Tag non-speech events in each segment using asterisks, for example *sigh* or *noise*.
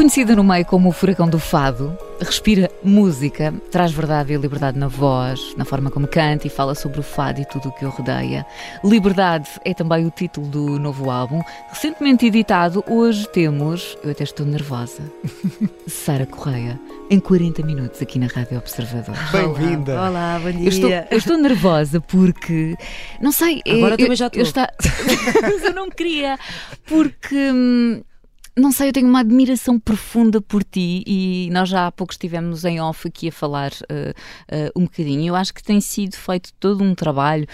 Conhecida no meio como o furacão do fado, respira música, traz verdade e liberdade na voz, na forma como canta e fala sobre o fado e tudo o que o rodeia. Liberdade é também o título do novo álbum, recentemente editado. Hoje temos, eu até estou nervosa, *laughs* Sara Correia, em 40 minutos aqui na Rádio Observador. *laughs* Bem-vinda! Olá, olá, bom dia. Eu estou, eu estou nervosa porque, não sei. Agora eu, também já estou. Eu está... *laughs* Mas eu não queria, porque. Não sei, eu tenho uma admiração profunda por ti e nós já há pouco estivemos em off aqui a falar uh, uh, um bocadinho. Eu acho que tem sido feito todo um trabalho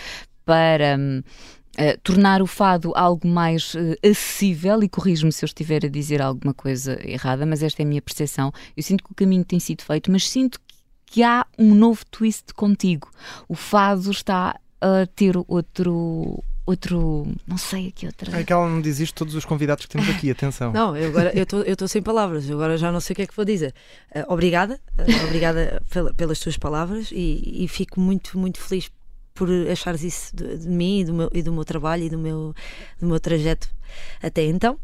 para. uh, tornar o fado algo mais uh, acessível e corrijo-me se eu estiver a dizer alguma coisa errada, mas esta é a minha percepção. Eu sinto que o caminho tem sido feito, mas sinto que há um novo twist contigo. O fado está a ter outro outro, não sei aqui outra. É que ela não diz isto todos os convidados que temos aqui, atenção. Não, eu agora eu estou sem palavras, eu agora já não sei o que é que vou dizer. Eh, obrigada, eh, obrigada pela- pelas tuas palavras e, e fico muito, muito feliz por achares isso de, de mim e do, meu, e do meu trabalho e do meu, do meu trajeto até então.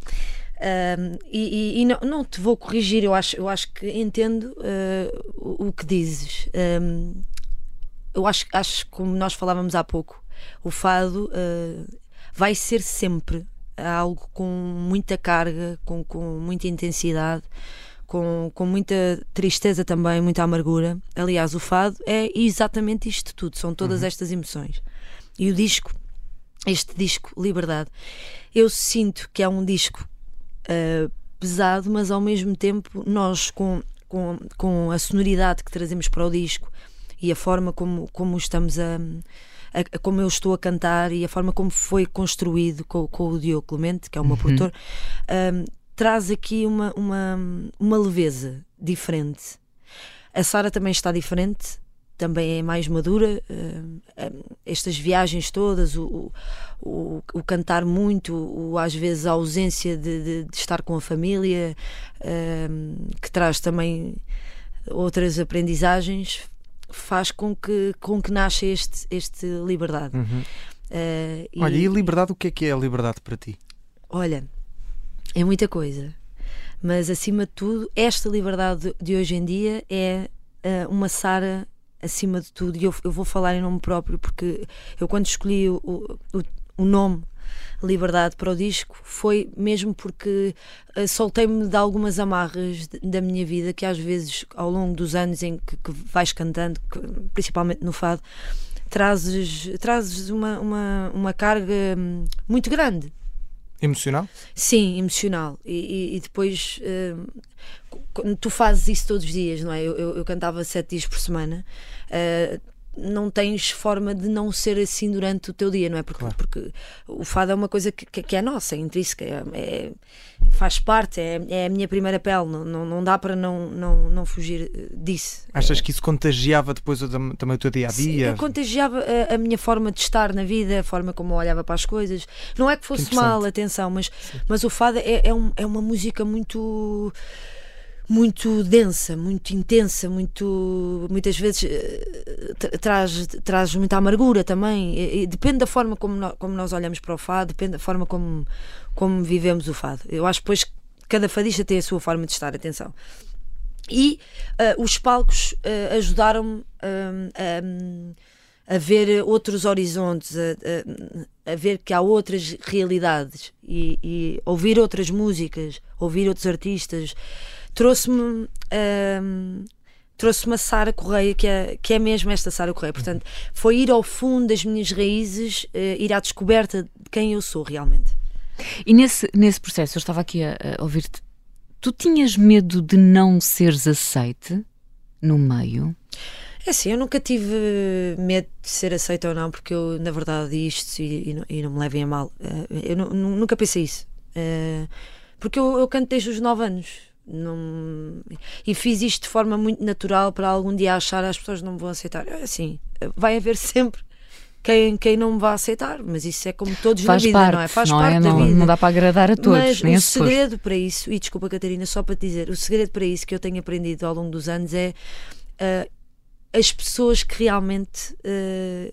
E e- e não, não te vou corrigir, eu acho, eu acho que entendo eh, o, o que dizes. Eu acho, acho, como nós falávamos há pouco, o fado eh, vai ser sempre algo com muita carga, com, com muita intensidade, com, com muita tristeza também, muita amargura. Aliás, o fado é exatamente isto tudo, são todas estas emoções. E o disco, este disco, Liberdade, eu sinto que é um disco uh, pesado, mas ao mesmo tempo nós com, com, com a sonoridade que trazemos para o disco e a forma como, como estamos a, a- como eu estou a cantar e a forma como foi construído com, com o Diogo Clemente, que é o meu produtor, um, traz aqui uma, uma, uma leveza diferente. A Sara também está diferente, também é mais madura. um, um, estas viagens todas, o, o, o cantar muito, o, às vezes a ausência de, de- de estar com a família, um, que traz também outras aprendizagens, faz com que, com que nasça este, este liberdade. Uhum. Uh, e- Olha, e liberdade, o que é que é a liberdade para ti? Olha, é muita coisa. Mas acima de tudo, esta liberdade de hoje em dia é ah, uma Sara acima de tudo. E eu, eu vou falar em nome próprio, porque eu quando escolhi o, o, o nome Liberdade para o disco foi mesmo porque ah, soltei-me de algumas amarras da minha vida que às vezes ao longo dos anos em que, que vais cantando, que- principalmente no fado, trazes, trazes uma, uma, uma carga hum, muito grande. Emocional? Sim, emocional. E, e- e depois quando tu fazes isso todos os dias, não é? Eu, eu- eu cantava sete dias por semana. ah, não tens forma de não ser assim durante o teu dia, não é? Porque, Claro. porque o fado é uma coisa que, que- que é nossa, é intrínseca, é, é- faz parte, é, é a minha primeira pele, não, não, não dá para não, não, não fugir eh, disso. Achas que isso contagiava depois o tam- também o teu dia a Sim, dia? eu contagiava a, a minha forma de estar na vida, a forma como eu olhava para as coisas. Não é que fosse interessante. mal, atenção, mas, mas o fado é, é, um- é uma música muito muito densa, muito intensa, muito muitas vezes eh, tra- traz traz muita amargura também. E- e depende da forma como nós, como nós olhamos para o fado, depende da forma como como vivemos o fado. Eu acho que depois cada fadista tem a sua forma de estar, atenção. E ah, os palcos ah, ajudaram-me a, a ver outros horizontes, a, a- a ver que há outras realidades e, e ouvir outras músicas, ouvir outros artistas. Trouxe-me. ah, Trouxe-me a Sara Correia, que é, que é mesmo esta Sara Correia. Portanto, foi ir ao fundo das minhas raízes, ah, ir à descoberta de quem eu sou realmente. E nesse, nesse processo, eu estava aqui a, a ouvir-te, tu tinhas medo de não seres aceite no meio? É assim, eu nunca tive medo de ser aceita ou não, porque eu, na verdade, isto, e, e não, e não me levem a mal, eh, eu nu- nu- nunca pensei isso. Eh, porque eu, eu canto desde os 9 anos. Não... E fiz isto de forma muito natural para algum dia achar as pessoas não me vão aceitar. É Assim, vai haver *laughs* sempre quem, quem não me vai aceitar, mas isso é como todos Faz na vida, parte, não é? Faz não parte é? da Não, vida. não dá para agradar a todos, Mas nem o segredo para isso, e desculpa Catarina, só para te dizer, o segredo para isso que eu tenho aprendido ao longo dos anos é ah, as pessoas que realmente ah,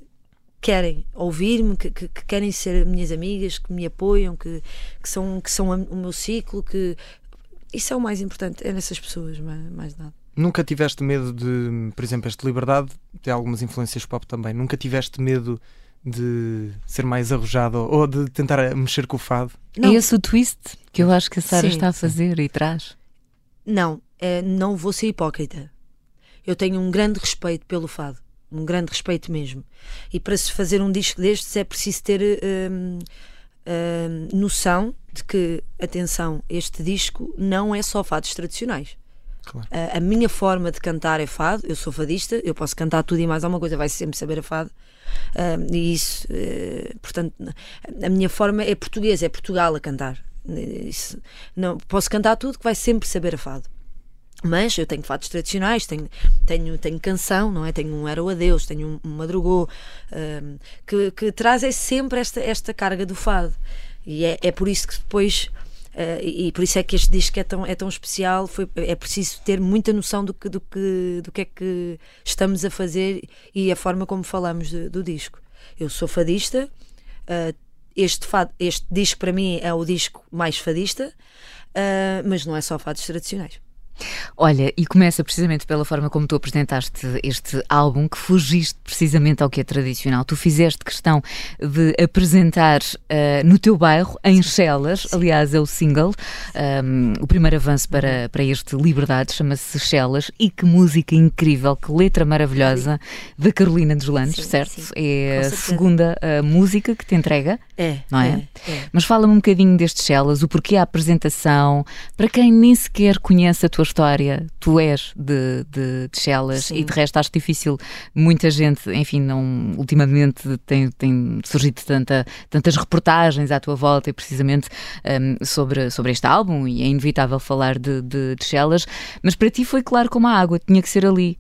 querem ouvir-me, que, que- que querem ser minhas amigas, que me apoiam, que, que são, que são o meu ciclo, que isso é o mais importante, é nessas pessoas, mais, mais nada. Nunca tiveste medo de, por exemplo, esta liberdade tem algumas influências pop também. Nunca tiveste medo de ser mais arrojado ou de tentar mexer com o fado? Não. É esse o twist que eu acho que a Sara Sim, está a sim. fazer e traz. Não, é, não vou ser hipócrita. Eu tenho um grande respeito pelo fado, um grande respeito mesmo. E para se fazer um disco destes é preciso ter hum, hum, noção de que, atenção, este disco não é só fados tradicionais. Claro. A, a minha forma de cantar é fado, eu sou fadista, eu posso cantar tudo e mais alguma coisa, vai sempre saber a fado. Hum, e isso, eh, portanto, a minha forma é portuguesa, é Portugal a cantar. Isso, não, posso cantar tudo que vai sempre saber a fado. Mas eu tenho fados tradicionais, tenho, tenho, tenho canção, não é? Tenho um Era o Adeus, tenho um, um Madrugou, hum, que, que traz é sempre esta, esta carga do fado. E é, é por isso que depois, eh, e por isso é que este disco é tão, é tão especial, foi, é preciso ter muita noção do que, do, que, do que é que estamos a fazer e a forma como falamos de- do disco. Eu sou fadista, eh, este, fado, este disco para mim é o disco mais fadista, eh, mas não é só fados tradicionais. Olha, e começa precisamente pela forma como tu apresentaste este álbum, que fugiste precisamente ao que é tradicional. Tu fizeste questão de apresentar eh, no teu bairro, em Chelas, aliás, é o single, um, o primeiro avanço para, para este Liberdade, chama-se Chelas, e que música incrível, que letra maravilhosa, da Carolina dos Landes, Sim, certo? sim, é a segunda eh, música que te entrega. É, Não é? é. Mas fala-me um bocadinho destes Chelas, o porquê a apresentação, para quem nem sequer conhece a tua história, tu és de, de, de Chelas Sim. e de resto acho difícil, muita gente, enfim, não, ultimamente tem, tem surgido tanta, tantas reportagens à tua volta e precisamente hum, sobre, sobre este álbum e é inevitável falar de, de, de Chelas, mas para ti foi claro como a água, tinha que ser ali.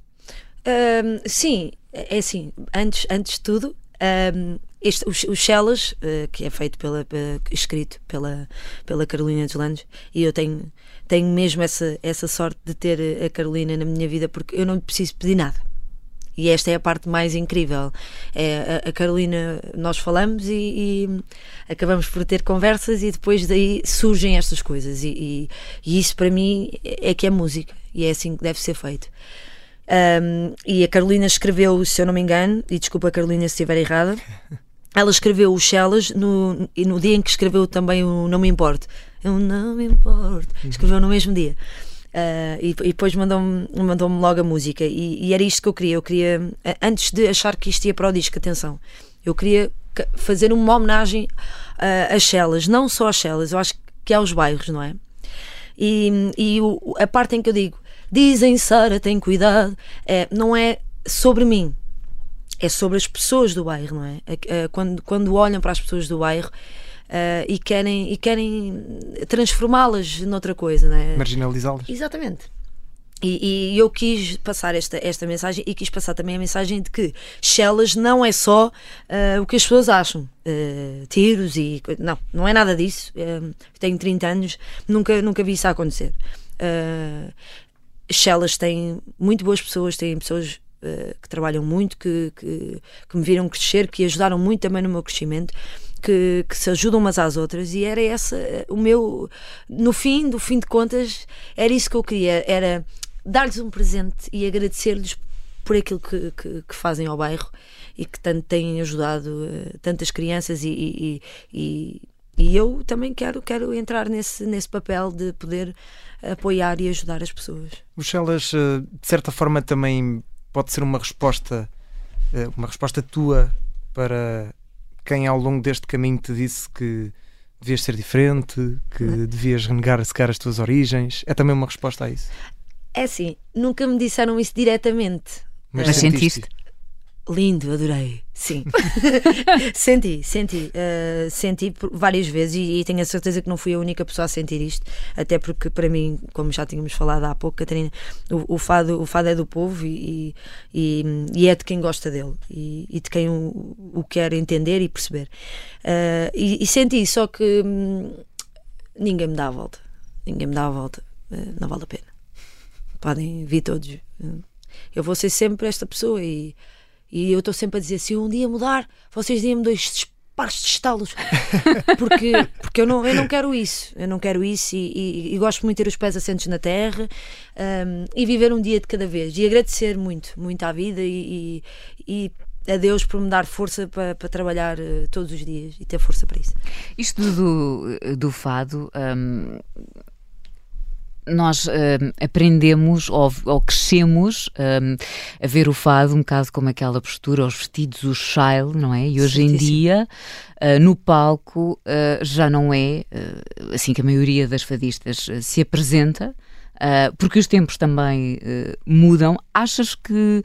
Ahm, sim, é é assim, antes, antes de tudo, ahm, este, os, os Shellas, eh, que é feito pela, pe- escrito pela, pela Carolina dos Landes, e eu tenho, tenho mesmo essa, essa sorte de ter eh, a Carolina na minha vida porque eu não lhe preciso pedir nada. E esta é a parte mais incrível. É, a, a Carolina, nós falamos e, e acabamos por ter conversas e depois daí surgem estas coisas. E, e- e isso para mim é que é música e é assim que deve ser feito. Um, e a Carolina escreveu, se eu não me engano, e desculpa Carolina se estiver errada, *laughs* ela escreveu o Shellas no, e no dia em que escreveu também o Não Me Importo. Eu não me importo. Escreveu no mesmo dia. Uh, e, e depois mandou-me mandou logo a música. E, e era isto que eu queria. Eu queria, antes de achar que isto ia para o disco, atenção, eu queria fazer uma homenagem uh, às Shellas, não só às Shellas, eu acho que aos bairros, não é? E, e o- a parte em que eu digo dizem Sara, tem cuidado, é, não é sobre mim, é sobre as pessoas do bairro, não é? Quando, quando olham para as pessoas do bairro eh, e querem, e querem transformá-las noutra coisa, não é? Marginalizá-las? Exatamente. E, e eu quis passar esta, esta mensagem e quis passar também a mensagem de que Shellas não é só eh, o que as pessoas acham. Eh, tiros e. Não, não é nada disso. Eh, tenho 30 anos, nunca, nunca vi isso acontecer. Uh, Shellas tem muito boas pessoas, tem pessoas que trabalham muito, que, que, que me viram crescer, que ajudaram muito também no meu crescimento. Que, que se ajudam umas às outras e era essa eh, o meu no fim do fim de contas era isso que eu queria era dar-lhes um presente e agradecer-lhes por aquilo que, que, que fazem ao bairro e que tanto têm ajudado eh, tantas crianças e, e, e, e eu também quero quero entrar nesse nesse papel de poder apoiar e ajudar as pessoas eh, de certa forma, também pode ser uma resposta, eh, uma resposta tua para quem ao longo deste caminho te disse que devias ser diferente, que devias renegar sequer as tuas origens. É também uma resposta a isso. É assim, nunca me disseram isso diretamente. Mas sentiste? Lindo, adorei. Sim. *laughs* senti, senti. Uh, senti várias vezes e, e, tenho a certeza que não fui a única pessoa a sentir isto. Até porque, para mim, como já tínhamos falado há pouco, Catarina, o, o fado, o fado é do povo e, e, e é de quem gosta dele e, de quem o, o, quer entender e perceber. Uh, e, senti, só que hum, ninguém me dá a volta. Ninguém me dá a volta. Uh, não vale a pena. Podem vir todos. Eu vou ser sempre esta pessoa e e eu estou sempre a dizer: se um dia mudar, vocês dêem-me dois pares de estalos. *laughs* porque, porque eu, não, eu não quero isso. Eu não quero isso e, e, e gosto muito de ter os pés assentos na terra um, e viver um dia de cada vez. E agradecer muito, muito à vida e, e a Deus por me dar força para, para trabalhar uh, todos os dias e ter força para isso. Isto do, do fado. Um nós uh, aprendemos ou, ou crescemos uh, a ver o fado um bocado como aquela postura, os vestidos, o child, não é? E hoje em dia, uh, no palco, já não é assim que a maioria das fadistas se apresenta. porque os tempos também mudam. Achas que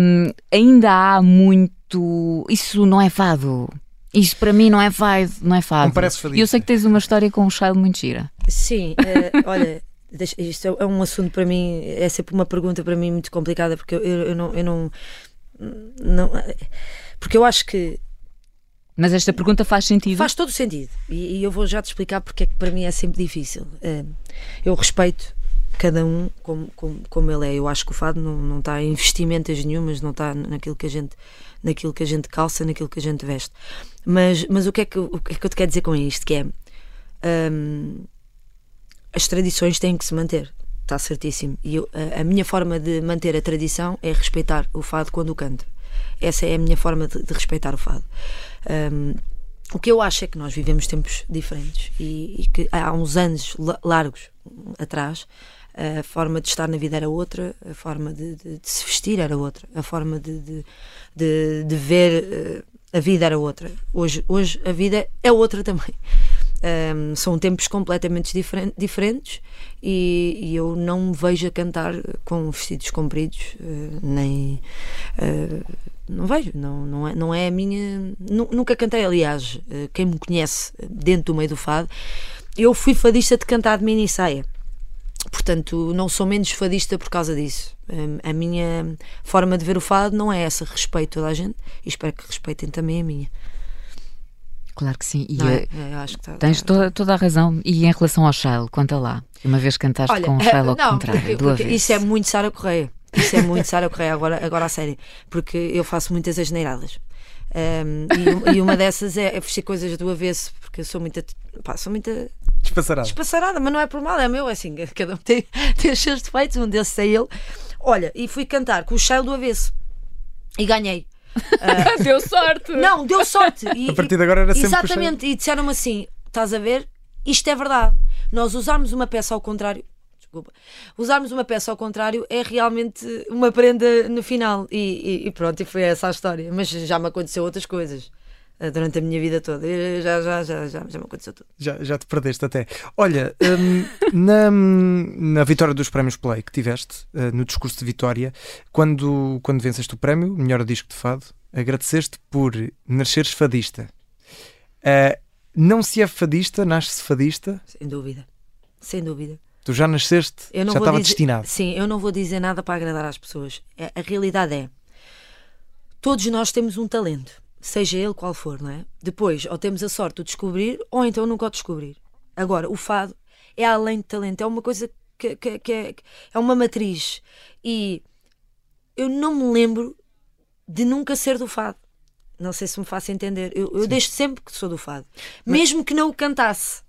um, ainda há muito. Isso não é fado? Isso para mim não é fado, não é fado. Não parece fadista. E eu sei que tens uma história com um child muito gira. Sim, olha, isto é um assunto para mim, é sempre uma pergunta para mim muito complicada, porque eu, eu, não, eu não, não. Porque eu acho que. Mas esta pergunta faz sentido? Faz todo sentido. E, e eu vou já te explicar porque é que para mim é sempre difícil. É, eu respeito cada um como, como, como ele é. Eu acho que o fado não, não está em vestimentas nenhumas, não está naquilo que a gente naquilo que a gente calça, naquilo que a gente veste. Mas, mas o, que é que, o que é que eu te quero dizer com isto? Que é. Um, as tradições têm que se manter. Está certíssimo. E eu, a, a, minha forma de manter a tradição é respeitar o fado quando o canto. Essa é a minha forma de, de respeitar o fado. Um, o que eu acho é que nós vivemos tempos diferentes e, e que há uns anos largos atrás a forma de estar na vida era outra, a forma de, de, de se vestir era outra, a forma de, de ver uh, a vida era outra. Hoje, hoje a vida é outra também. Um, são tempos completamente diferent, diferentes e, e, eu não me vejo a cantar com vestidos compridos, uh, nem. Uh, não vejo, não, não, é, não é a minha. Nunca cantei, aliás, uh, quem me conhece dentro do meio do fado, eu fui fadista de cantar de mini saia. Portanto, não sou menos fadista por causa disso. A minha forma de ver o fado não é essa. Respeito toda a gente e espero que respeitem também a minha. Claro que sim. E é? é, acho que tá, tens tá, toda, toda, a razão. E em relação ao Shile, conta lá. Uma vez cantaste Olha, com o Shile ao não, contrário, porque, porque Isso é muito Sara Correia. Isso é muito Sara Correia, agora, agora a sério. Porque eu faço muitas asneiradas. Um, e, e, uma dessas é, é vestir coisas do avesso, porque eu sou muita. Pá, sou muita. Despassarada. Despassarada, mas não é por mal, é meu, é assim. *laughs* Cada um tem, tem os seus defeitos, um deles é ele. Olha, e fui cantar com o Shile do avesso. E ganhei. Uh, *laughs* deu sorte! Não, deu sorte! *laughs* E, a partir de agora era sempre Exatamente, e disseram-me assim: estás a ver? Isto é verdade. Nós usarmos uma peça ao contrário. Desculpa. Usarmos uma peça ao contrário é realmente uma prenda no final. E, e, e pronto, e foi essa a história. Mas já me aconteceu outras coisas. Eh, durante a minha vida toda. Já, já, já, já, já me aconteceu tudo. Já, já te perdeste até. Olha, um, *laughs* na, na vitória dos prémios Play que tiveste, uh, no discurso de vitória, quando, quando venceste o prémio, melhor disco de fado, agradeceste por nasceres fadista. Uh, não se é fadista, nasce-se fadista? Sem dúvida. Sem dúvida. Tu já nasceste, já estava dizer, destinado. Sim, eu não vou dizer nada para agradar às pessoas. A, é, a realidade é, todos nós temos um talento seja ele qual for, não é? Depois, ou temos a sorte de descobrir, ou então nunca o descobrir. Agora, o fado é além de talento, é uma coisa que, que, que é, é uma matriz. E eu não me lembro de nunca ser do fado. Não sei se me faço entender. Eu, eu deixo sempre que sou do fado, Mas... mesmo que não o cantasse.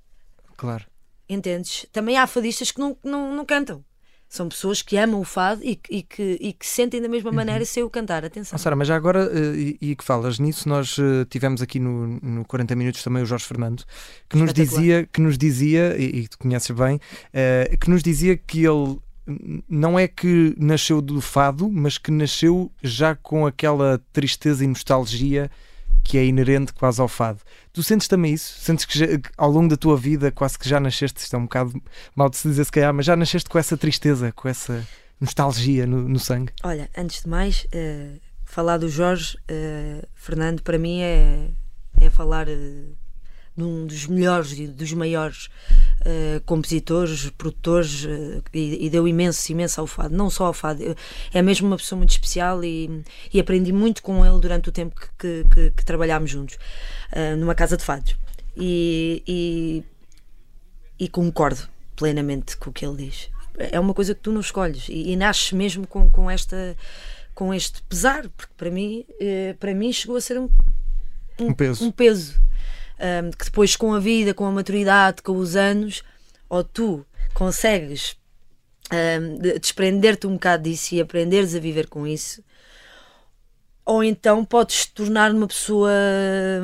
Claro. Entendes? Também há fadistas que não, não, não cantam. São pessoas que amam o fado e, e, que, e que sentem da mesma maneira uhum. sem o cantar. Atenção. Oh, Sara, mas já agora, uh, e, e, que falas nisso, nós uh, tivemos aqui no, no 40 Minutos também o Jorge Fernando, que nos dizia, que nos dizia e, e tu conheces bem, uh, que nos dizia que ele não é que nasceu do fado, mas que nasceu já com aquela tristeza e nostalgia que é inerente quase ao fado. Tu sentes também isso? Sentes que, já, ao longo da tua vida quase que já nasceste, isto é um bocado mal de se dizer se calhar, mas já nasceste com essa tristeza, com essa nostalgia no, no sangue? Olha, antes de mais, uh, falar do Jorge uh, Fernando para mim é, é falar uh, num dos melhores e dos maiores uh, compositores, produtores e, e, deu imenso, imenso ao fado, não só ao fado, é mesmo uma pessoa muito especial e, e aprendi muito com ele durante o tempo que, que, que, que trabalhámos juntos numa casa de fados e, e, e concordo plenamente com o que ele diz. É uma coisa que tu não escolhes e, e nasces mesmo com, com esta com este pesar, porque para mim, eh, para mim chegou a ser um, um, um peso. Um peso um, que depois, com a vida, com a maturidade, com os anos, ou tu consegues um, desprender-te um bocado disso e aprenderes a viver com isso, ou então podes te tornar uma pessoa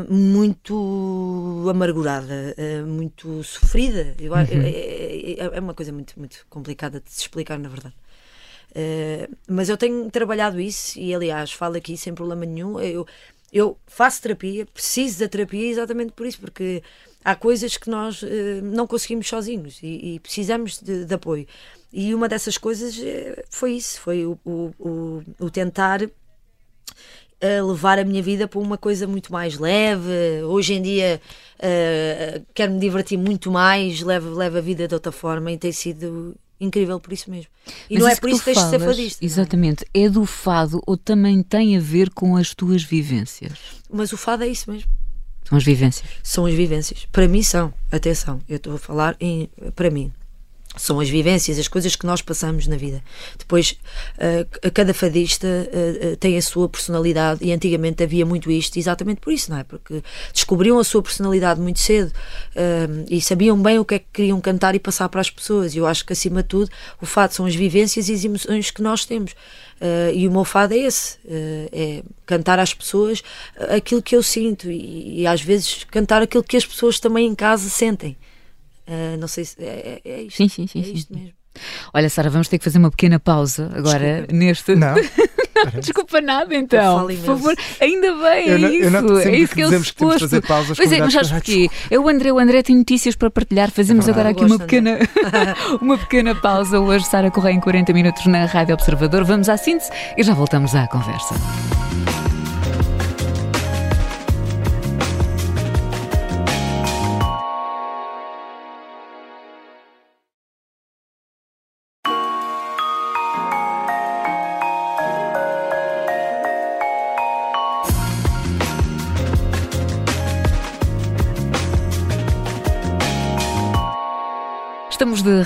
muito amargurada, eh, muito sofrida. Eu, uhum. é, é, é, uma coisa muito, muito complicada de se explicar, na verdade. Uh, mas eu tenho trabalhado isso e, aliás, falo aqui sem problema nenhum. Eu, eu faço terapia, preciso da terapia exatamente por isso, porque há coisas que nós uh, não conseguimos sozinhos e, e precisamos de, de, apoio. E uma dessas coisas uh, foi isso: foi o, o, o, tentar levar a minha vida para uma coisa muito mais leve. Hoje em dia uh, quero me divertir muito mais, levo, levo a vida de outra forma e tem sido incrível por isso mesmo. E Mas não é por isso que tens de ser fadista. É? Exatamente. É? é do fado ou também tem a ver com as tuas vivências? Mas o fado é isso mesmo. São as vivências. São as vivências. Para mim são. Atenção, eu estou a falar em, para mim são as vivências, as coisas que nós passamos na vida. Depois, uh, cada fadista uh, uh, tem a sua personalidade e antigamente havia muito isto, exatamente por isso, não é? Porque descobriam a sua personalidade muito cedo e sabiam bem o que é que queriam cantar e passar para as pessoas. E eu acho que, acima de tudo, o fado são as vivências e as emoções que nós temos. e o meu fado é esse: é cantar às pessoas aquilo que eu sinto e, e às vezes cantar aquilo que as pessoas também em casa sentem. Uh, não sei se é, é, é isto. Sim, sim, sim. É isto sim. mesmo. Olha, Sara, vamos ter que fazer uma pequena pausa agora Desculpa. neste. Não. *laughs* Desculpa nada, então. Por favor, ainda bem, eu é não, isso. Eu não é isso que, que que temos de fazer pausas. Pois é, mas sabes porquê? É o André, o André tem notícias para partilhar. Fazemos é agora aqui uma pequena, *laughs* uma pequena pausa. Hoje, Sara Correia, em 40 minutos na Rádio Observador. Vamos à síntese e já voltamos à conversa.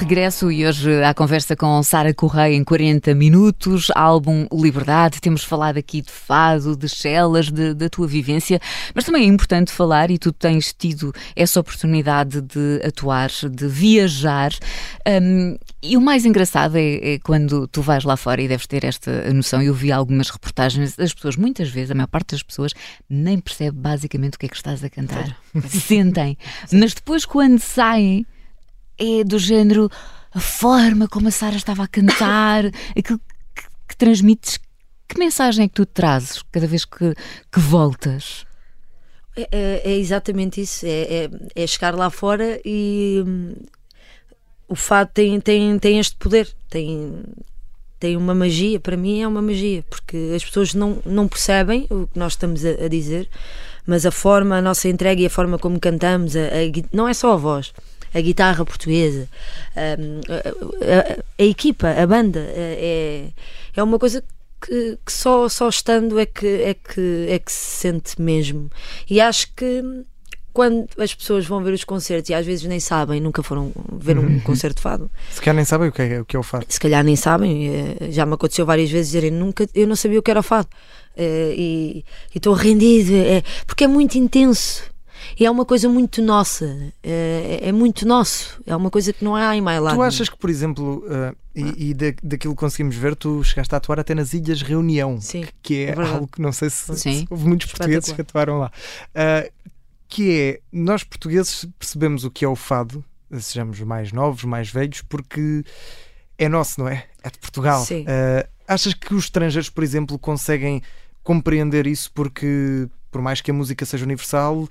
Regresso e hoje à conversa com Sara Correia em 40 minutos, álbum Liberdade. Temos falado aqui de fado, de celas, da tua vivência, mas também é importante falar, e tu tens tido essa oportunidade de atuar, de viajar. Um, e o mais engraçado é, é, quando tu vais lá fora e deves ter esta noção. Eu vi algumas reportagens, as pessoas, muitas vezes, a maior parte das pessoas, nem percebe basicamente o que é que estás a cantar. Sentem. Mas depois, quando saem é do género a forma como a Sara estava a cantar, *coughs* aquilo que, que, transmites. Que mensagem é que tu trazes cada vez que, que voltas? É, é, é, exatamente isso. É, é, é, chegar lá fora e hum, o fado tem, tem, tem este poder. Tem, tem uma magia. Para mim é uma magia, porque as pessoas não, não percebem o que nós estamos a, a dizer, mas a forma, a nossa entrega e a forma como cantamos, a, a, não é só a voz a guitarra portuguesa, a, a, a equipa, a banda, é, é uma coisa que, que, só, só estando é que, é, que, é que se sente mesmo. E acho que quando as pessoas vão ver os concertos e às vezes nem sabem, nunca foram ver um uhum. concerto de fado. Se calhar nem sabem o que é o, que é o fado. Se calhar nem sabem, eh, já me aconteceu várias vezes dizerem nunca, eu não sabia o que era o fado. Eh, e estou rendido, é, porque é muito intenso. E é uma coisa muito nossa, é, é, muito nosso, é uma coisa que não há em mais lado. Tu achas que, por exemplo, uh, e, e da, daquilo que conseguimos ver, tu chegaste a atuar até nas Ilhas Reunião, Sim, que é, é algo que não sei se, se houve muitos portugueses que atuaram lá. Uh, que é, nós portugueses percebemos o que é o fado, sejamos mais novos, mais velhos, porque é nosso, não é? É de Portugal. Uh, achas que os estrangeiros, por exemplo, conseguem compreender isso porque, por mais que a música seja universal,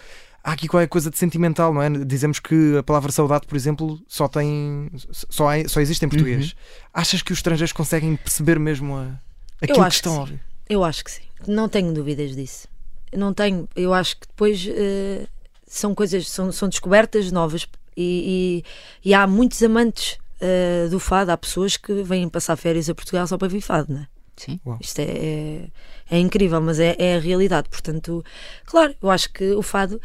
há aqui qualquer coisa de sentimental, não é? Dizemos que a palavra saudade, por exemplo, só tem. só, há, só existe em português. Uhum. Achas que os estrangeiros conseguem perceber mesmo a, aquilo que estão a ouvir? Eu acho que sim. Não tenho dúvidas disso. Não tenho. Eu acho que depois uh, são coisas, são, são descobertas novas e, e, e há muitos amantes uh, do fado. Há pessoas que vêm passar férias a Portugal só para vir fado, não é? Sim. Isto é, é, é, incrível, mas é, é, a realidade. Portanto, claro, eu acho que o fado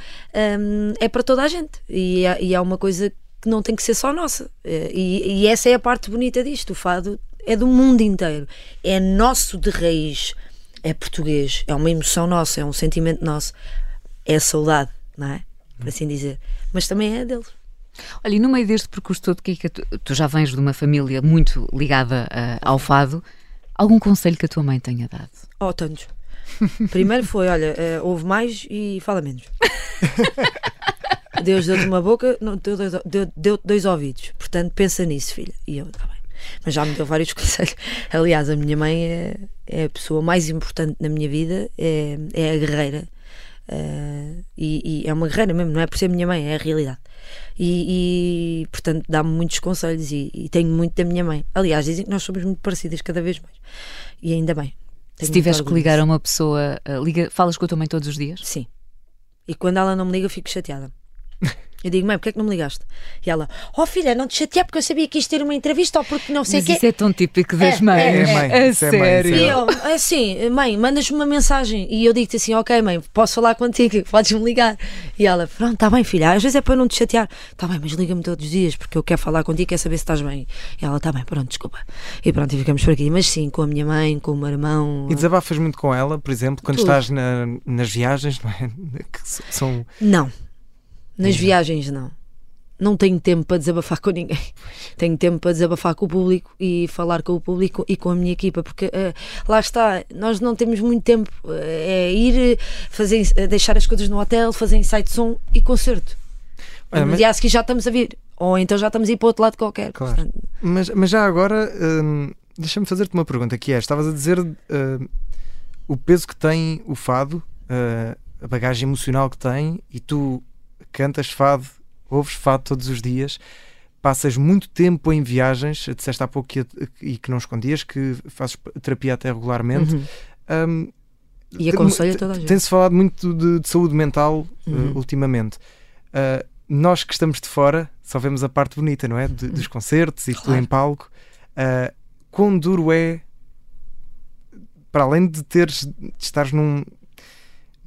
um, é para toda a gente e é, e é uma coisa que não tem que ser só nossa. Eh, e, e, essa é a parte bonita disto. O fado é do mundo inteiro, é nosso de raiz, é português, é uma emoção nossa, é um sentimento nosso, é saudade, não é? Por assim dizer. Mas também é deles. Olha, e no meio deste percurso todo, que, que tu, tu, já vens de uma família muito ligada uh, ao fado, algum conselho que a tua mãe tenha dado? Oh, tantos. Primeiro foi, olha, uh, ouve mais e fala menos. Deus deu-te uma boca, não, deu, dois, deu, deu dois ouvidos. Portanto, pensa nisso, filha. E eu, tá bem. Mas já me deu vários *laughs* conselhos. Aliás, a minha mãe é, é a pessoa mais importante na minha vida, é, é a guerreira. Uh, e, e, é uma guerreira mesmo, não é por ser minha mãe, é a realidade. E, e portanto, dá-me muitos conselhos e, e, tenho muito da minha mãe. Aliás, dizem que nós somos muito parecidas cada vez mais. E ainda bem. Se tiveres que ligar a uma pessoa, uh, liga, falas com a tua mãe todos os dias? Sim. E quando ela não me liga, fico chateada. *laughs* Eu digo, mãe, porquê é que não me ligaste? E ela, oh filha, não te chateei porque eu sabia que ias ter uma entrevista ou porque não sei o quê. Isso é tão típico das é, mães. É, é, mãe, é, é sério. E eu, assim, mãe, mandas-me uma mensagem. E eu digo-te assim, ok, mãe, posso falar contigo, *laughs* podes-me ligar. E ela, pronto, está bem, filha, às vezes é para não te chatear. Está bem, mas liga-me todos os dias porque eu quero falar contigo, quero saber se estás bem. E ela, está bem, pronto, desculpa. E pronto, e ficamos por aqui. Mas sim, com a minha mãe, com o meu irmão. E desabafas muito com ela, por exemplo, quando Tudo. estás na, nas viagens, não é? *laughs* Que são... Não, nas viagens não não tenho tempo para desabafar com ninguém. *laughs* Tenho tempo para desabafar com o público e falar com o público e com a minha equipa, porque uh, lá está, nós não temos muito tempo. Uh, é ir fazer, deixar as coisas no hotel, fazer insight som e concerto. No mas... dia a seguir já estamos a vir. Ou então já estamos a ir para outro lado qualquer. Claro. Portanto... Mas, mas já agora, hum, deixa-me fazer-te uma pergunta que é: estavas a dizer uh, o peso que tem o fado, a bagagem emocional que tem, e tu cantas fado ouves fado todos os dias, passas muito tempo em viagens, disseste há pouco que, e que não escondias que fazes terapia até regularmente. Uhum. Um, e aconselho toda a gente. Tem-se falado muito de, de saúde mental uh, uhum. uh, ultimamente. Uh, nós que estamos de fora só vemos a parte bonita, não é? De, dos concertos e claro. em palco. Uh, quão duro é, para além de teres de estares num,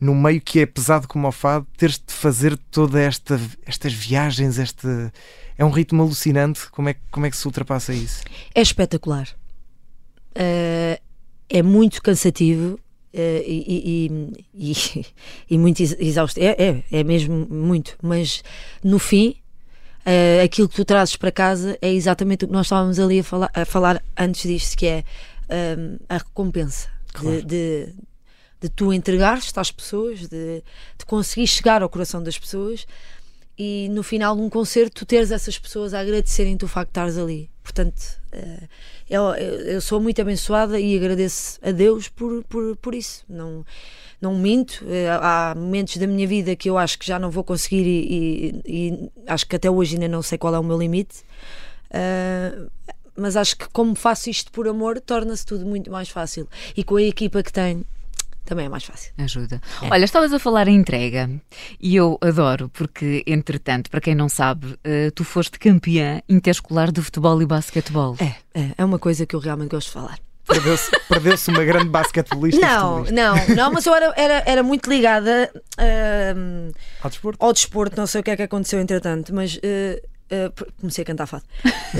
no meio que é pesado como o fado, teres de fazer toda esta estas viagens, este é um ritmo alucinante. Como é, como é que se ultrapassa isso? É espetacular. Uh, é muito cansativo uh, e, e, e, e, *laughs* muito exausto. É, é, é mesmo muito. Mas no fim, uh, aquilo que tu trazes para casa é exatamente o que nós estávamos ali a falar, a falar antes disto, que é a recompensa claro. de, de de tu entregares-te às pessoas, de, de conseguir chegar ao coração das pessoas e no final de um concerto tu teres essas pessoas a agradecerem-te o facto de estares ali. Portanto, eh, eu, eu, sou muito abençoada e agradeço a Deus por, por, por isso. Não, não minto. Eh, há momentos da minha vida que eu acho que já não vou conseguir e, e, e acho que até hoje ainda não sei qual é o meu limite. Uh, mas acho que como faço isto por amor, torna-se tudo muito mais fácil. E com a equipa que tenho, também é mais fácil. Ajuda. É. Olha, estavas a falar em entrega e eu adoro, porque, entretanto, para quem não sabe, uh, tu foste campeã interescolar de futebol e basquetebol. É, é, é uma coisa que eu realmente gosto de falar. Perdeu-se perdeu uma grande basquetebolista. Não, não, não, mas eu era, era, era muito ligada uh, ao, desporto. ao desporto. Não sei o que é que aconteceu entretanto, mas uh, Uh, comecei a cantar fado.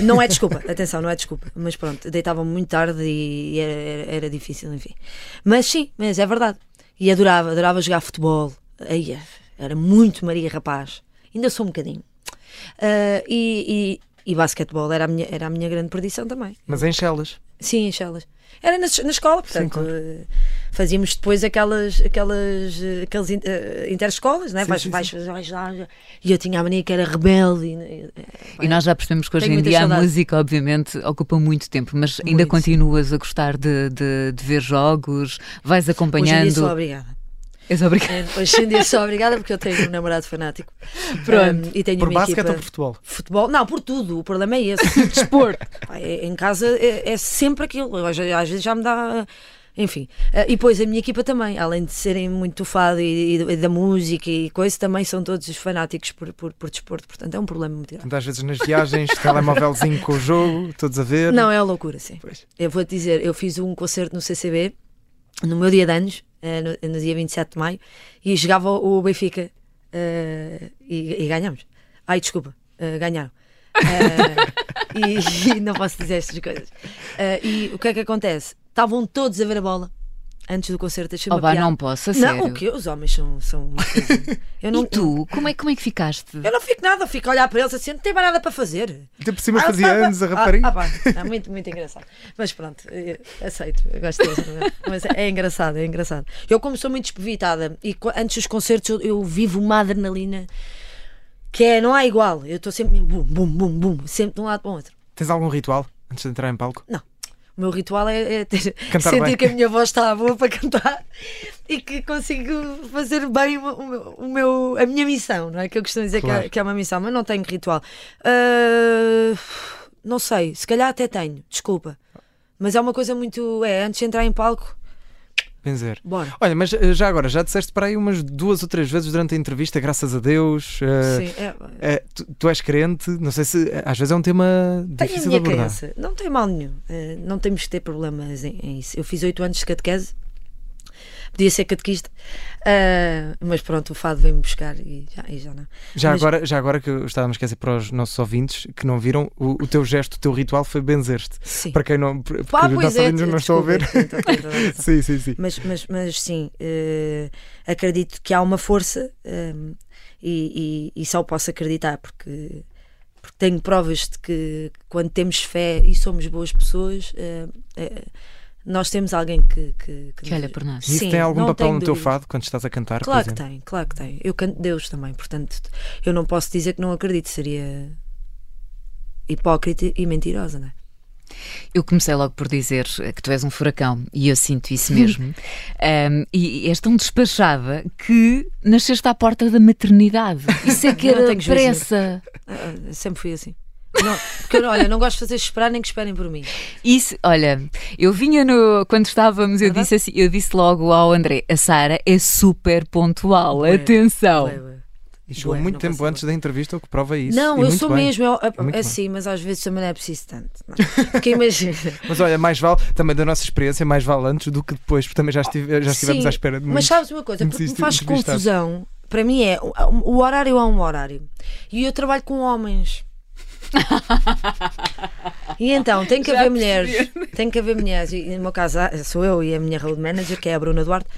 Não é desculpa, *laughs* atenção, não é desculpa. Mas pronto, deitava-me muito tarde e era, era, era, difícil, enfim. Mas sim, mas é verdade. E adorava, adorava jogar futebol. Aí, era muito Maria Rapaz. Ainda sou um bocadinho. Uh, e, e, e basquetebol era a, minha, era a minha grande perdição também. Mas em Chelas? Sim, em Chelas. Era na, na escola, portanto. Sim, claro. uh, fazíamos depois aquelas, aquelas, aquelas uh, interescolas, né? Sim, vais, sim, vais, sim. vais lá. E eu tinha a mania que era rebelde. E, e nós já percebemos que hoje em dia saudade. a música, obviamente, ocupa muito tempo, mas ainda muito, continuas a gostar de, de, de, ver jogos, vais acompanhando. Hoje em dia sou obrigada. És obrigada. É, hoje em dia sou obrigada porque eu tenho um namorado fanático. Pronto. Um, e tenho por basquete equipa... ou por futebol? Futebol, não, por tudo. O problema é esse. *laughs* Desporto. em casa é, é, sempre aquilo. Às, às vezes já me dá Enfim, uh, e depois a minha equipa também, além de serem muito fado e, e, e, da música e coisa, também são todos fanáticos por, por, por desporto, portanto é um problema muito. Portanto, às vezes nas viagens, telemóvelzinho com o jogo, todos a ver. Não, é uma loucura, sim. Pois. Eu vou-te dizer, eu fiz um concerto no CCB no meu dia de anos, uh, no, no, dia 27 de maio, e jogava o Benfica uh, e, e ganhamos. Ai, desculpa, ganharam. *laughs* e, e, não posso dizer estas coisas. e o que é que acontece? Estavam todos a ver a bola antes do concerto deixa oh, não posso, a sério. Não, o que Os homens são, são uma coisa. *laughs* Eu não, e tu, como é, como é que ficaste? Eu não fico nada, fico a olhar para eles assim, não tem mais nada para fazer. Até por cima ah, fazia ah, anos a rapariga. Ah, ah, muito, muito engraçado. Mas pronto, aceito, eu gosto disso. Mas é engraçado, é engraçado. Eu, como sou muito despevitada e antes dos concertos eu, eu vivo uma adrenalina que é, não há igual. Eu estou sempre bum, bum, bum, bum, sempre de um lado para o outro. Tens algum ritual antes de entrar em palco? Não. O meu ritual é, é ter, sentir bem. que a minha voz está boa para cantar e que consigo fazer bem o, o, meu, a minha missão, não é? Que eu costumo dizer claro. que, é, que, é, uma missão, mas não tenho ritual. Uh, não sei, se calhar até tenho, desculpa. Mas é uma coisa muito. É, antes de entrar em palco, Benzer. Bora. Olha, mas eh, já agora, já disseste para aí umas duas ou três vezes durante a entrevista, graças a Deus. Uh, Sim. É... Uh, tu, tu, és crente, não sei se às vezes é um tema difícil de abordar. Crença. Não tem mal nenhum. Uh, não temos que ter problemas em, em isso. Eu fiz oito anos de catequese podia ser catequista, uh, mas pronto, o fado vem-me buscar e já, e já não. Já, mas... agora, já agora que estávamos a esquecer para os nossos ouvintes que não viram, o, o teu gesto, o teu ritual foi benzer-te. Sim. Para quem não. Porque ah, os nossos é, ouvintes não estão a ver. *laughs* sim, sim, sim. Mas, mas, mas sim, uh, acredito que há uma força um, e, e, e só posso acreditar porque porque tenho provas de que quando temos fé e somos boas pessoas, uh, uh, nós temos alguém que, que, que, que olha por nós. E isso Sim, tem algum papel no teu fado quando estás a cantar? Claro que tem, claro que tem. Eu canto Deus também, portanto, eu não posso dizer que não acredito, seria hipócrita e mentirosa, não é? Eu comecei logo por dizer que tu és um furacão e eu sinto isso mesmo. *laughs* um, e és tão despachada que nasceste à porta da maternidade. Isso é *laughs* que era pressa. Uh, sempre fui assim. Não, porque olha, não gosto de fazer esperar nem que esperem por mim. Isso, olha, eu vinha no. Quando estávamos, eu, disse, assim, eu disse logo ao André: a Sara é super pontual, Ué, atenção. Ué, ué. E chegou Ué, muito tempo antes da entrevista, o que prova isso. Não, eu sou bem. mesmo, eu, é assim, mas às vezes também não é preciso tanto. Porque imagina. *laughs* mas olha, mais vale, também da nossa experiência, mais vale antes do que depois, porque também já, estive, já estivemos Sim, à espera de muito. Mas sabes uma coisa, porque me faz confusão. Para mim é o, o horário é um horário. E eu trabalho com homens. *laughs* e então, tem que Já haver mulheres, tem que haver mulheres, e no meu caso ah, sou eu e a minha road manager, que é a Bruna Duarte,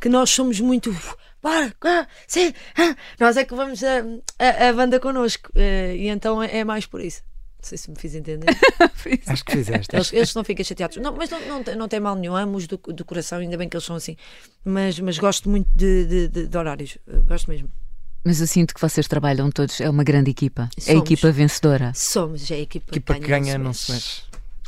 que nós somos muito. Bora, ah, sim, ah. nós é que vamos a, a, a banda connosco, uh, e então é, é, mais por isso. Não sei se me fiz entender. *laughs* Acho que fizeste. Eles, eles não ficam chateados. Não, mas não, não, não tem mal nenhum. Amo-os do, do coração, ainda bem que eles são assim. Mas, mas gosto muito de, de, de, de horários. Gosto mesmo. Mas eu sinto que vocês trabalham todos, é uma grande equipa. Somos. É a equipa vencedora. Somos, é a equipa, equipa que ganha, não se mexe.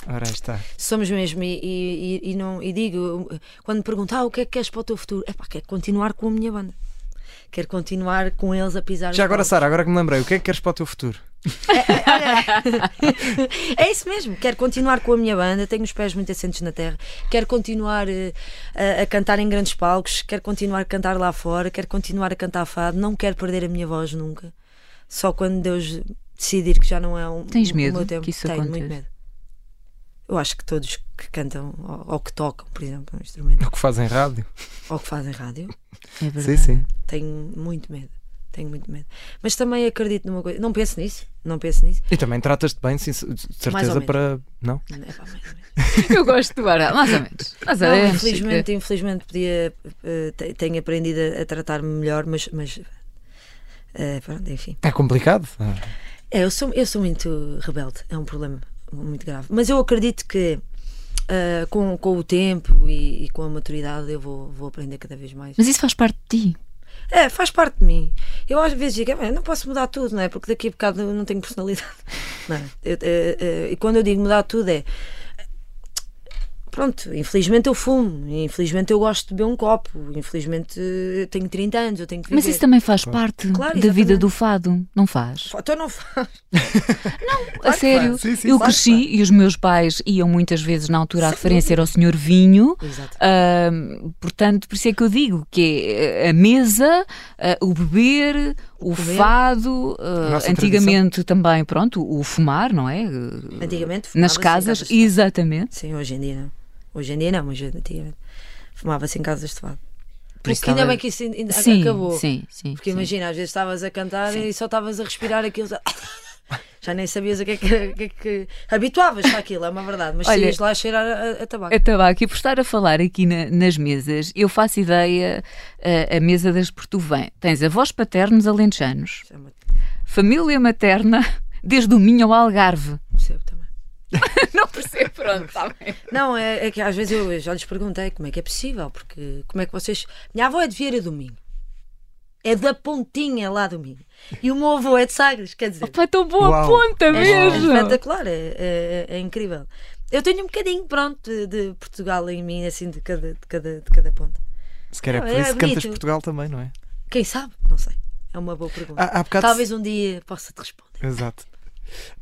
Ora está. Somos mesmo, e, e, e, não, e digo, quando me perguntam ah, o que é que queres para o teu futuro, é pá, quero continuar com a minha banda. Quero continuar com eles a pisar. Já agora, Sara, agora que me lembrei, o que é que queres para o teu futuro? É, é, *laughs* é, isso mesmo. Quero continuar com a minha banda. Tenho os pés muito assentes na terra. Quero continuar uh, a, a, cantar em grandes palcos. Quero continuar a cantar lá fora. Quero continuar a cantar fado. Não quero perder a minha voz nunca. Só quando Deus decidir que já não é um. Tens medo o meu tempo. que isso Tenho aconteça? muito medo. Eu acho que todos que cantam ou, ou, que tocam, por exemplo, um instrumento. Ou que fazem rádio. Ou que fazem rádio. É verdade. Sim, sim. Tenho muito medo. Tenho muito medo. Mas também acredito numa coisa. Não penso nisso. Não penso nisso. E também tratas-te bem, sim, de certeza, para. Não? É, pá, mais ou menos. *laughs* Eu gosto de Guarda, mais ou menos. Mais não, infelizmente, infelizmente podia, uh, tenho aprendido a, a tratar-me melhor, mas, mas uh, pronto, enfim. É complicado? É, eu sou, eu sou muito rebelde, é um problema muito grave. Mas eu acredito que uh, com, com o tempo e, e, com a maturidade eu vou, vou aprender cada vez mais. Mas isso faz parte de ti. É, faz parte de mim. Eu às vezes digo, não posso mudar tudo, não é? Porque daqui a bocado eu não tenho personalidade. *laughs* Não é? eu, eu, eu, e quando eu digo mudar tudo é pronto, infelizmente eu fumo, infelizmente eu gosto de beber um copo, infelizmente eu tenho 30 anos, eu tenho que viver. Mas isso também faz parte Claro, da vida do fado, não faz? Então não faz. *laughs* a sério, Sim, sim, eu claro cresci e os meus pais iam muitas vezes na altura a referência era ao senhor Vinho. Exato. Ahm, portanto, por isso é que eu digo que é a mesa, ah, o beber, o fado, nossa antigamente também, pronto, o fumar, não é? Antigamente Nas fumava-se em casas, fado. exatamente. Sim, hoje em dia não. Hoje em dia não, mas antigamente fumava-se em casas de fado. Por isso Porque ainda bem que isso ainda Sim, acabou. sim, sim. Porque sim. imagina, às vezes estavas a cantar e só estavas a respirar aquilo. Já nem sabias o que é que. que, é que... Habituavas-te àquilo, é uma verdade, mas Olha, lá a cheirar a, a tabaco. A tabaco, e por estar a falar aqui na- nas mesas, eu faço ideia ah, a mesa das Portuvém. Tens avós paternos alentejanos, é uma- família materna desde o Minho ao Algarve. Percebo também. *laughs* não percebo, pronto, está bem. Não, é, é que às vezes eu já lhes perguntei como é que é possível, porque como é que vocês. Minha avó é de Vieira do Minho. É da Pontinha lá do Minho. E o meu avô é de Sagres, quer dizer. Opa, tão boa Uau. ponta É, é mesmo. espetacular, é, é- é incrível. Eu tenho um bocadinho, pronto, de, de Portugal em mim, assim, de cada, de cada, de cada ponta. Se calhar é por é isso que cantas. Portugal também, não é? Quem sabe? Não sei. É uma boa pergunta. Há, há. Talvez um dia possa te responder. Exato.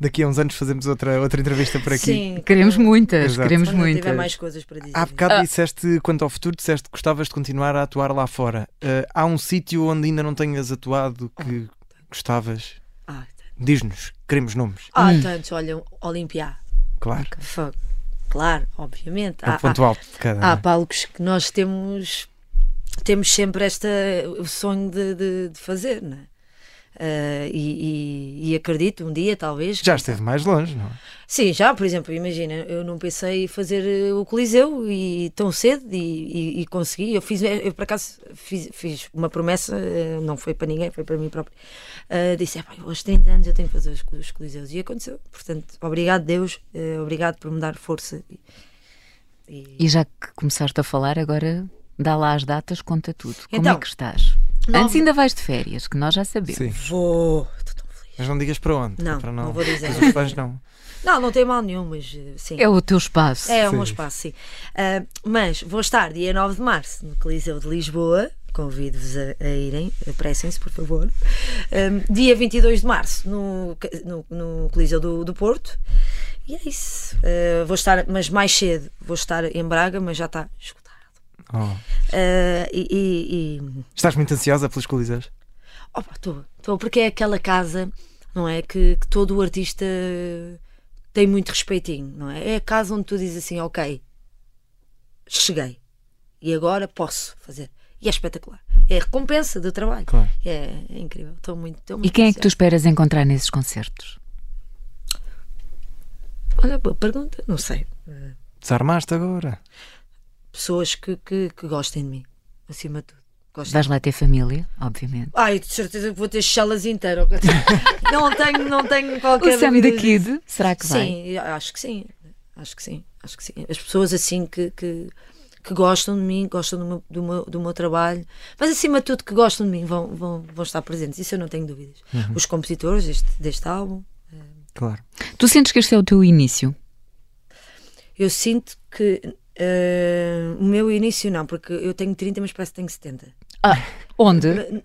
Daqui a uns anos fazemos outra, outra entrevista por aqui. Sim. Queremos muitas, Exato. queremos Quando eu tiver muitas. mais coisas para dizer. Há bocado Ah. disseste, quanto ao futuro, disseste que gostavas de continuar a atuar lá fora. Uh, há um sítio onde ainda não tenhas atuado que gostavas? Ah, Diz-nos, queremos nomes. ah Hum. tantos, olha, Olimpiá. Claro. Fogo. Claro, obviamente. É o Há, ponto alto de cada. há, é? palcos que nós temos temos sempre esta o sonho de, de- de fazer, não é? Ah, e, e- e acredito um dia, talvez. Já esteve mais longe, não é? Sim, já, por exemplo, imagina, eu não pensei em fazer eh, o Coliseu e tão cedo e, e- e consegui. Eu fiz, eu por acaso fiz, fiz uma promessa, eh, não foi para ninguém, foi para mim próprio. Ah, disse, "Epá, eu aos 30 anos eu tenho que fazer os, os Coliseus e aconteceu. Portanto, obrigado Deus, eh, obrigado por me dar força. E, e- E já que começaste a falar, agora dá lá as datas, conta tudo. Como Então, é que estás? Nove- Antes ainda vais de férias, que nós já sabemos. Sim. Vou, estou tão feliz. Mas não digas para onde. Não, para não vou dizer. Mas os fãs não. *laughs* Não, não tem mal nenhum, mas eh, sim. É o teu espaço. É o Sim. meu espaço, sim. Ah, mas vou estar dia 9 de março no Coliseu de Lisboa. Convido-vos a, a irem, apressem-se, por favor. Ah, dia 22 de março no, no, no Coliseu do, do Porto. E é isso. Ah, vou estar, mas mais cedo, vou estar em Braga, mas já está escutado. Oh. Ah, e. e- e- Estás muito ansiosa pelos coliseus? Opa, estou, estou, porque é aquela casa, não é? Que, que todo o artista tem muito respeitinho, não é? É a casa onde tu dizes assim, ok, cheguei e agora posso fazer. E é espetacular. É a recompensa do trabalho. Claro. É, é incrível. Estou muito, estou E muito quem é que tu ansiosa. esperas encontrar nesses concertos? Olha, boa pergunta. Não sei. Desarmaste agora. Pessoas que, que, que gostem de mim, acima de tudo. Gostem. Vais lá ter família, obviamente. Ai, de certeza que vou ter chelas inteiras. *laughs* não tenho, não tenho qualquer O Sam the disso. Kid, será que vai? Sim, acho que sim. Acho que sim. Acho que sim. As pessoas assim que, que, que gostam de mim, gostam do meu, do, meu, do meu trabalho, mas acima de tudo que gostam de mim vão, vão, vão estar presentes. Isso eu não tenho dúvidas. Uhum. Os compositores deste, deste álbum, Claro. Tu sentes que este é o teu início? eu sinto que eh, o meu início não, porque eu tenho 30, mas parece que tenho 70. Ah, onde?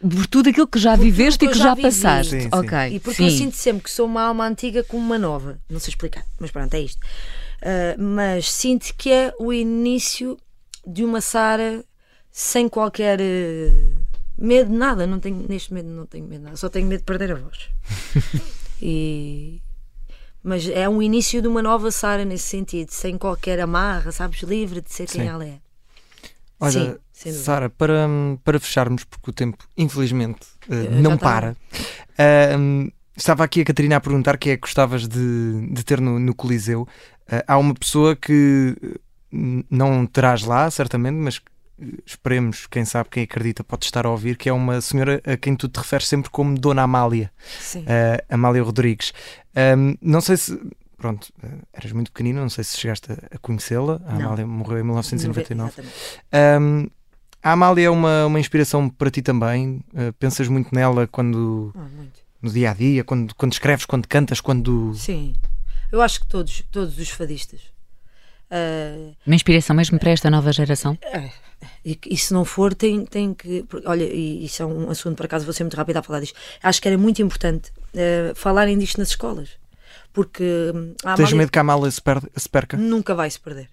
Por tudo aquilo que já Por viveste e que já já passaste. Sim, sim. Ok. E porque sim. eu sinto sempre que sou uma alma antiga com uma nova. Não sei explicar, mas pronto, é isto. Ah, mas sinto que é o início de uma Sara sem qualquer eh, medo de nada. Não tenho, neste momento não tenho medo de nada, só tenho medo de perder a voz. *laughs* e, mas é um início de uma nova Sara nesse sentido, sem qualquer amarra, sabes? Livre de ser quem Sim. ela é. Olha, Sim. Sara, para, para fecharmos, porque o tempo, infelizmente, já não para. ahm, estava aqui a Catarina a perguntar quem é que gostavas de, de ter no, no Coliseu. Ah, há uma pessoa que eh, não terás lá, certamente, mas esperemos, quem sabe, quem acredita, pode estar a ouvir, que é uma senhora a quem tu te referes sempre como Dona Amália. Sim. uh, Amália Rodrigues. Um, não sei se. Pronto, uh, eras muito pequenina, não sei se chegaste a, a conhecê-la. A Não. Amália morreu em 1999. Exatamente. Um, a Amália é uma, uma inspiração para ti também. Uh, pensas muito nela quando Ah, muito. no dia a dia, quando, quando escreves, quando cantas, quando. Sim, eu acho que todos, todos os fadistas. Uh, Uma inspiração mesmo para esta nova geração? E, e se não for, tem, tem que. Olha, e isso é um assunto, por acaso, vou ser muito rápida a falar disto. Acho que era muito importante uh, falarem disto nas escolas. Porque. hum, a Tens Amália medo que a Amália se, per- se perca? nunca vai se perder.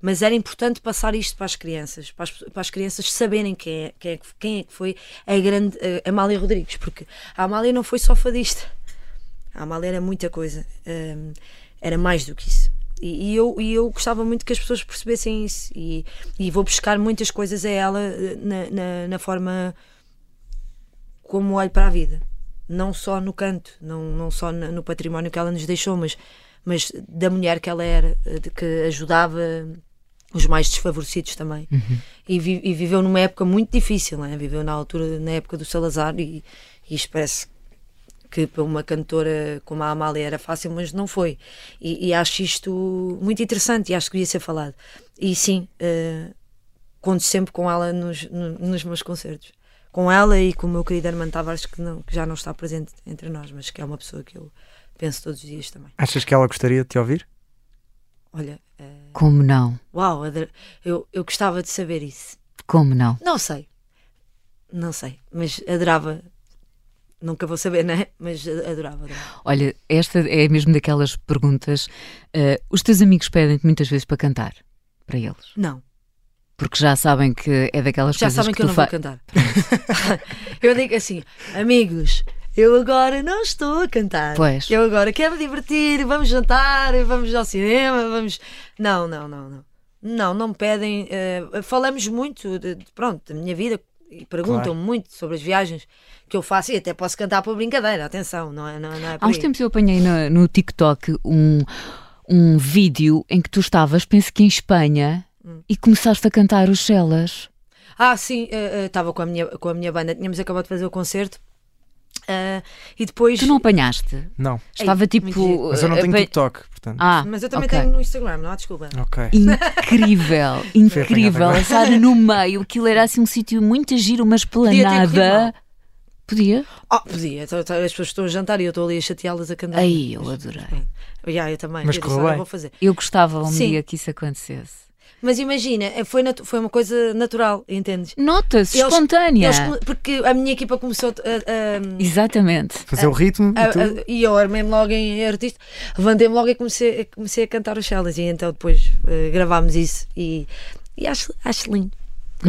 Mas era importante passar isto para as crianças, para as, para as crianças saberem quem é, quem, é, que- quem é que foi a grande eh, Amália Rodrigues, porque a Amália não foi só fadista. A Amália era muita coisa, hum, era mais do que isso. E, e eu, e eu gostava muito que as pessoas percebessem isso. E, e vou buscar muitas coisas a ela eh, na, na, na forma como olho para a vida. Não só no canto, não, não só no património que ela nos deixou, mas, mas da mulher que ela era, eh, de que ajudava os mais desfavorecidos também. E, vi- e viveu numa época muito difícil, não é? viveu na altura, na época do Salazar, e, e isto parece que para uma cantora como a Amália era fácil, mas não foi. E, e acho isto muito interessante e acho que devia ser falado. E sim, eh, conto sempre com ela nos, no- nos meus concertos. Com ela e com o meu querido Armando Tavares, que, não, que já não está presente entre nós, mas que é uma pessoa que eu penso todos os dias também. Achas que ela gostaria de te ouvir? Olha, eh, Como não? uau, eu, eu gostava de saber isso. Como não? Não sei, não sei, mas adorava. Nunca vou saber, né? Mas adorava, adorava. Olha, esta é mesmo daquelas perguntas. eh, os teus amigos pedem-te muitas vezes para cantar para eles, Não, porque já sabem que é daquelas já coisas sabem que, eu tu não vou cantar. *laughs* eu digo assim, amigos, eu agora não estou a cantar. Pois. Eu agora quero me divertir, vamos jantar, vamos ao cinema, vamos. Não, não, não, não. Não, não me pedem. eh, falamos muito, de, de- pronto, da minha vida e perguntam-me Claro. muito sobre as viagens que eu faço e até posso cantar por brincadeira, atenção, não é? Não, não é por Há uns aí. tempos eu apanhei no, no TikTok um, um vídeo em que tu estavas, penso que em Espanha, Hum. e começaste a cantar os Celas. Ah, sim, estava com, a minha, com a minha banda, tínhamos acabado de fazer o concerto ah, e depois. Tu não apanhaste? Não. Estava tipo. Mas eu não tenho TikTok, portanto. Ah, Mas eu também ok. tenho no Instagram, não há desculpa. Ok. *laughs* Incrível, incrível. A Sara no meio, aquilo era assim um sítio muito giro, uma esplanada. Podia? Oh, podia, então, então, as pessoas estão a jantar e eu estou ali a chateá-las a cantar. Ai, eu adorei. Yeah, eu também. Mas eu correu disse, "Olha, bem." vou fazer. Eu gostava um Sim. dia que isso acontecesse. Mas imagina, eh, foi, foi uma coisa natural, entendes? Nota-se, espontânea. Eles porque a minha equipa começou a. a- Exatamente. Fazer o ritmo a- e a- e eu armei-me logo em artista, levantei-me logo e comecei, comecei a cantar os Shellas. E então depois eh, gravámos isso e, e acho, acho lindo.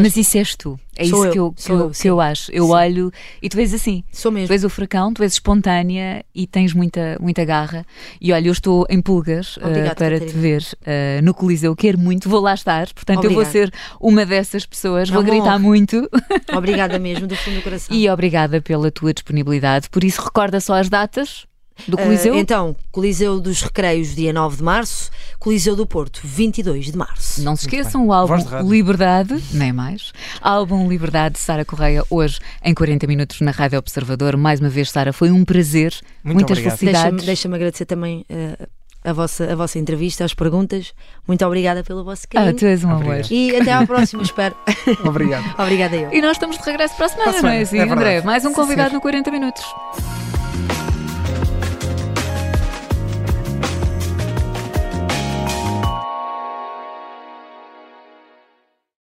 Mas isso és tu. É Sou isso eu, que eu, que eu, que eu acho. Eu Sim. olho e tu vês assim. Sou Tu mesmo. és o furacão, tu és espontânea e tens muita, muita garra. E olha, eu estou em pulgas Obrigada, para te Catarina. ver eh, no Coliseu. Quero muito, vou lá estar. Portanto, eu vou ser uma dessas pessoas. É vou uma gritar honra. muito. Obrigada *laughs* mesmo, do fundo do coração. E obrigada pela tua disponibilidade. Por isso, recorda só as datas do Ah, Coliseu. então, Coliseu dos Recreios, dia 9 de março, Coliseu do Porto, 22 de março. Não se esqueçam o álbum. Liberdade, nem mais. Álbum Liberdade de Sara Correia, hoje em 40 minutos na Rádio Observador. Mais uma vez, Sara, foi um prazer. Muito Muitas obrigado. felicidades. Deixa-me deixa agradecer também eh, a, vossa, a vossa entrevista, as perguntas. Muito obrigada pelo vosso Ah, carinho. tu és um amor. E até à próxima, *laughs* espero. Obrigado. *laughs* Obrigada eu. E nós estamos de regresso para a semana, Para a não é assim, é. André? Mais um Sim, convidado senhor. no 40 minutos.